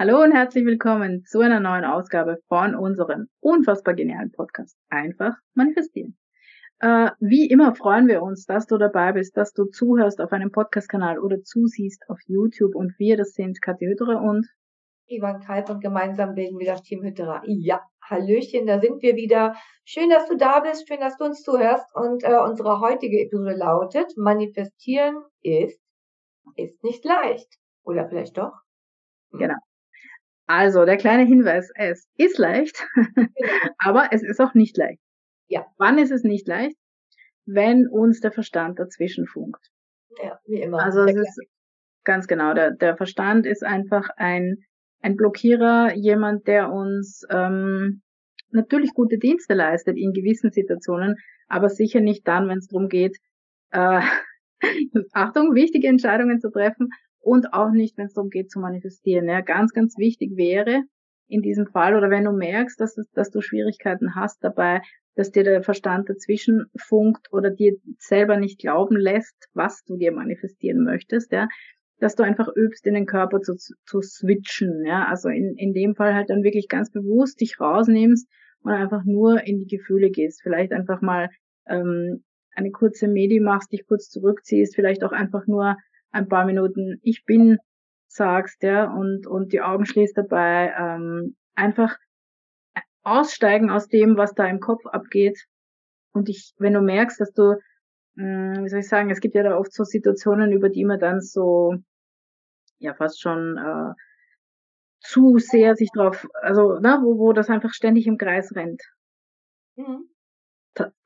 Hallo und herzlich willkommen zu einer neuen Ausgabe von unserem unfassbar genialen Podcast Einfach manifestieren. Äh, wie immer freuen wir uns, dass du dabei bist, dass du zuhörst auf einem Podcast-Kanal oder zusiehst auf YouTube und wir, das sind Kathi Hüttere und Ivan Kalb und gemeinsam bilden wir das Team Hütterer. Ja, Hallöchen, da sind wir wieder. Schön, dass du da bist, schön, dass du uns zuhörst und äh, unsere heutige Episode lautet, manifestieren ist, ist nicht leicht. Oder vielleicht doch? Hm. Genau. Also, der kleine Hinweis, es ist leicht, genau. aber es ist auch nicht leicht. Ja. Wann ist es nicht leicht? Wenn uns der Verstand dazwischen funkt. Ja, wie immer. Also, es ist ganz genau, der, der Verstand ist einfach ein, ein Blockierer, jemand, der uns ähm, natürlich gute Dienste leistet in gewissen Situationen, aber sicher nicht dann, wenn es darum geht, äh, Achtung, wichtige Entscheidungen zu treffen und auch nicht, wenn es darum geht zu manifestieren. Ja, ganz, ganz wichtig wäre in diesem Fall oder wenn du merkst, dass, dass du Schwierigkeiten hast dabei, dass dir der Verstand dazwischen funkt oder dir selber nicht glauben lässt, was du dir manifestieren möchtest, ja, dass du einfach übst, in den Körper zu, zu switchen, ja, also in, in dem Fall halt dann wirklich ganz bewusst dich rausnimmst und einfach nur in die Gefühle gehst, vielleicht einfach mal ähm, eine kurze Medi machst, dich kurz zurückziehst, vielleicht auch einfach nur ein paar Minuten Ich bin sagst, ja, und, und die Augen schließt dabei, ähm, einfach aussteigen aus dem, was da im Kopf abgeht. Und ich, wenn du merkst, dass du, mh, hm, wie soll ich sagen, es gibt ja da oft so Situationen, über die man dann so, ja, fast schon äh, zu sehr sich drauf, also, ne, wo, wo das einfach ständig im Kreis rennt. Mhm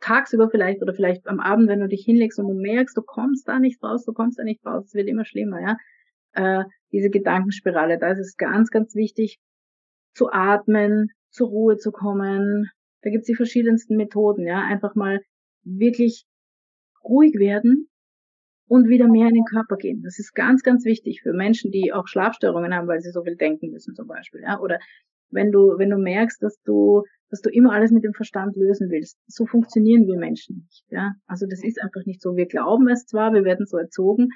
tagsüber vielleicht oder vielleicht am Abend, wenn du dich hinlegst und du merkst, du kommst da nicht raus, du kommst da nicht raus, es wird immer schlimmer, ja. Äh, diese Gedankenspirale, da ist es ganz, ganz wichtig, zu atmen, zur Ruhe zu kommen. Da gibt's die verschiedensten Methoden, ja. Einfach mal wirklich ruhig werden und wieder mehr in den Körper gehen. Das ist ganz, ganz wichtig für Menschen, die auch Schlafstörungen haben, weil sie so viel denken müssen zum Beispiel, ja. Oder wenn du, wenn du merkst, dass du dass du immer alles mit dem Verstand lösen willst. So funktionieren wir Menschen nicht. Ja? Also das ist einfach nicht so. Wir glauben es zwar, wir werden so erzogen.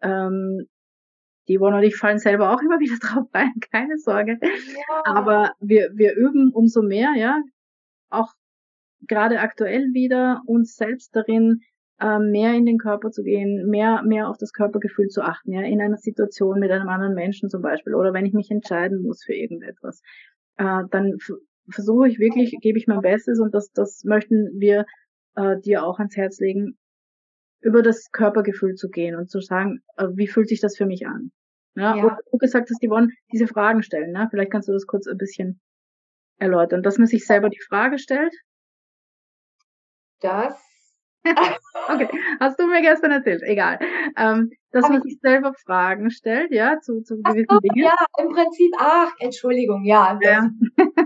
Ähm, die Yvonne und ich fallen selber auch immer wieder drauf rein, keine Sorge. Ja. Aber wir, wir üben umso mehr, ja, auch gerade aktuell wieder uns selbst darin, äh, mehr in den Körper zu gehen, mehr, mehr auf das Körpergefühl zu achten, ja, in einer Situation mit einem anderen Menschen zum Beispiel, oder wenn ich mich entscheiden muss für irgendetwas, äh, dann versuche ich wirklich, gebe ich mein Bestes und das, das möchten wir äh, dir auch ans Herz legen, über das Körpergefühl zu gehen und zu sagen, äh, wie fühlt sich das für mich an? Ja, ja. du gesagt hast, die wollen diese Fragen stellen. Ne? Vielleicht kannst du das kurz ein bisschen erläutern, dass man sich selber die Frage stellt. Das. okay, hast du mir gestern erzählt, egal. Ähm, dass man sich selber Fragen stellt, ja, zu, zu gewissen so, Dingen. Ja, im Prinzip, ach, Entschuldigung, ja. ja.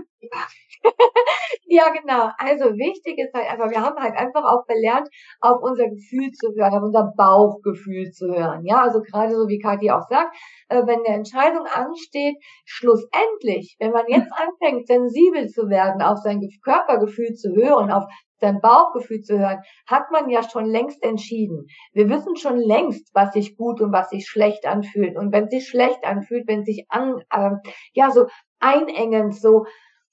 ja, genau. Also wichtig ist halt einfach, wir haben halt einfach auch gelernt, auf unser Gefühl zu hören, auf unser Bauchgefühl zu hören. Ja, also gerade so wie Kathi auch sagt, äh, wenn eine Entscheidung ansteht, schlussendlich, wenn man jetzt anfängt, sensibel zu werden, auf sein Körpergefühl zu hören, auf sein Bauchgefühl zu hören, hat man ja schon längst entschieden. Wir wissen schon längst, was sich gut und was sich schlecht anfühlt. Und wenn sich schlecht anfühlt, wenn sich an, äh, ja, so einengend, so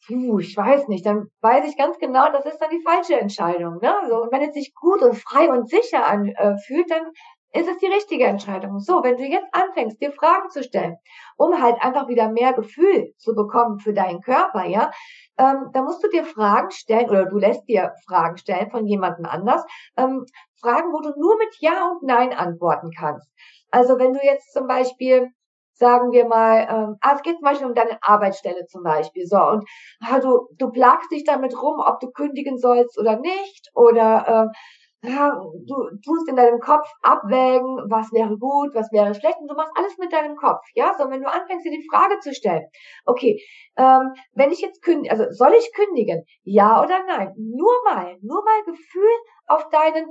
puh, ich weiß nicht, dann weiß ich ganz genau, das ist dann die falsche Entscheidung. Ne? So, und wenn es sich gut und frei und sicher anfühlt, dann ist es die richtige Entscheidung. So, wenn du jetzt anfängst, dir Fragen zu stellen, um halt einfach wieder mehr Gefühl zu bekommen für deinen Körper, ja, ähm, da musst du dir Fragen stellen oder du lässt dir Fragen stellen von jemandem anders, ähm, Fragen, wo du nur mit Ja und Nein antworten kannst. Also wenn du jetzt zum Beispiel sagen wir mal, ähm, ah, es geht zum Beispiel um deine Arbeitsstelle zum Beispiel, so, und ah, du, du plagst dich damit rum, ob du kündigen sollst oder nicht, oder äh, ja, du tust in deinem Kopf abwägen, was wäre gut, was wäre schlecht, und du machst alles mit deinem Kopf, ja, so, wenn du anfängst, dir die Frage zu stellen, okay, ähm, wenn ich jetzt kündige, also soll ich kündigen, ja oder nein, nur mal, nur mal Gefühl auf deinen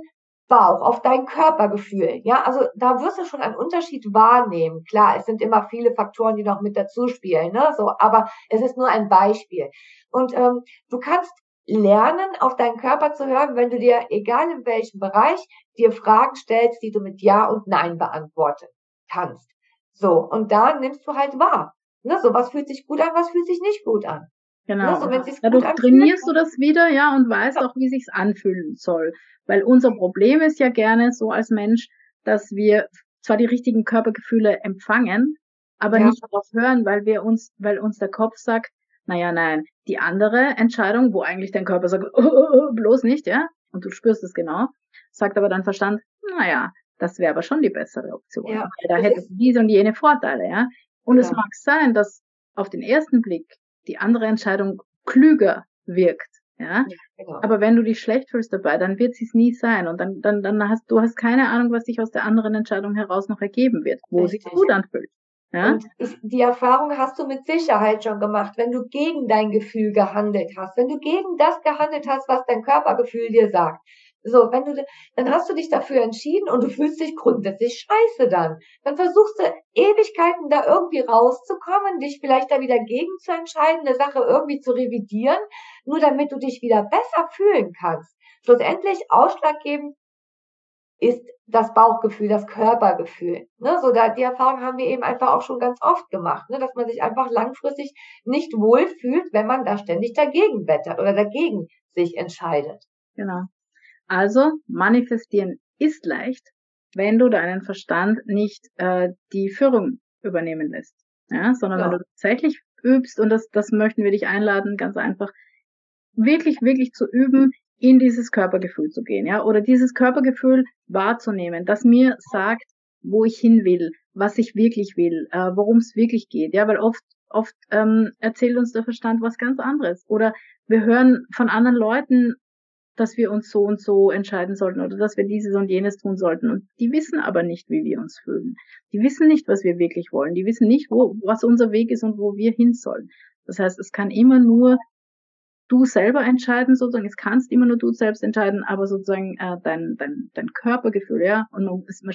Bauch, auf dein Körpergefühl. Ja, also da wirst du schon einen Unterschied wahrnehmen. Klar, es sind immer viele Faktoren, die noch mit dazu spielen, ne? So, aber es ist nur ein Beispiel. Und ähm, du kannst lernen, auf deinen Körper zu hören, wenn du dir, egal in welchem Bereich, dir Fragen stellst, die du mit Ja und Nein beantworten kannst. So, und da nimmst du halt wahr. Ne, so was fühlt sich gut an, was fühlt sich nicht gut an. Genau. Ne, so, Dadurch trainierst du das wieder, ja, und weißt ja. auch, wie sich's anfühlen soll. Weil unser Problem ist ja gerne so als Mensch, dass wir zwar die richtigen Körpergefühle empfangen, aber ja. nicht darauf hören, weil wir uns, weil uns der Kopf sagt, naja, nein, die andere Entscheidung, wo eigentlich dein Körper sagt, oh, oh, oh, bloß nicht, ja, und du spürst es genau, sagt aber dein Verstand, naja, das wäre aber schon die bessere Option. Ja, da hättest du diese und jene Vorteile, ja. Und ja. es mag sein, dass auf den ersten Blick die andere Entscheidung klüger wirkt, ja. ja genau. Aber wenn du dich schlecht fühlst dabei, dann wird sie es nie sein. Und dann, dann, dann hast du hast keine Ahnung, was sich aus der anderen Entscheidung heraus noch ergeben wird, wo Richtig. sich gut anfühlt. Ja? Und ich, die Erfahrung hast du mit Sicherheit schon gemacht, wenn du gegen dein Gefühl gehandelt hast, wenn du gegen das gehandelt hast, was dein Körpergefühl dir sagt. So, wenn du, dann hast du dich dafür entschieden und du fühlst dich grundsätzlich scheiße dann. Dann versuchst du Ewigkeiten da irgendwie rauszukommen, dich vielleicht da wieder gegen zu entscheiden, eine Sache irgendwie zu revidieren, nur damit du dich wieder besser fühlen kannst. Schlussendlich ausschlaggebend ist das Bauchgefühl, das Körpergefühl. Ne? So da, die Erfahrung haben wir eben einfach auch schon ganz oft gemacht, ne? dass man sich einfach langfristig nicht wohl fühlt, wenn man da ständig dagegen wettert oder dagegen sich entscheidet. Genau. Also manifestieren ist leicht, wenn du deinen Verstand nicht äh, die Führung übernehmen lässt, ja? sondern ja. wenn du tatsächlich übst und das, das möchten wir dich einladen, ganz einfach wirklich, wirklich zu üben, in dieses Körpergefühl zu gehen, ja, oder dieses Körpergefühl wahrzunehmen, das mir sagt, wo ich hin will, was ich wirklich will, äh, worum es wirklich geht, ja, weil oft oft ähm, erzählt uns der Verstand was ganz anderes oder wir hören von anderen Leuten, dass wir uns so und so entscheiden sollten oder dass wir dieses und jenes tun sollten und die wissen aber nicht, wie wir uns fühlen. Die wissen nicht, was wir wirklich wollen. Die wissen nicht, wo was unser Weg ist und wo wir hin sollen. Das heißt, es kann immer nur du selber entscheiden, sozusagen, es kannst immer nur du selbst entscheiden, aber sozusagen äh, dein, dein, dein Körpergefühl, ja, und man, es, man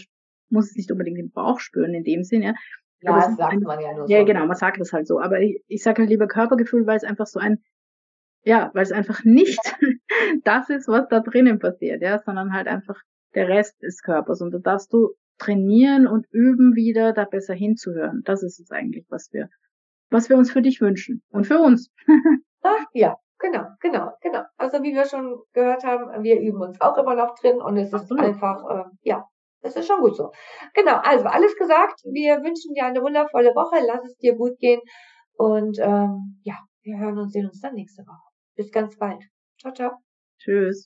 muss es nicht unbedingt im Bauch spüren in dem Sinn, ja. Ja, das sagt ein, man ja nur so. Ja, genau, man sagt das halt so. Aber ich, ich sage halt lieber Körpergefühl, weil es einfach so ein, ja, weil es einfach nicht das ist, was da drinnen passiert, ja, sondern halt einfach der Rest des Körpers. Und da darfst du trainieren und üben wieder, da besser hinzuhören. Das ist es eigentlich, was wir, was wir uns für dich wünschen. Und für uns. Ach, ja, Genau, genau, genau. Also wie wir schon gehört haben, wir üben uns auch immer noch drin und es ist Absolut. einfach, äh, ja, das ist schon gut so. Genau, also alles gesagt. Wir wünschen dir eine wundervolle Woche. Lass es dir gut gehen. Und ähm, ja, wir hören und sehen uns dann nächste Woche. Bis ganz bald. Ciao, ciao. Tschüss.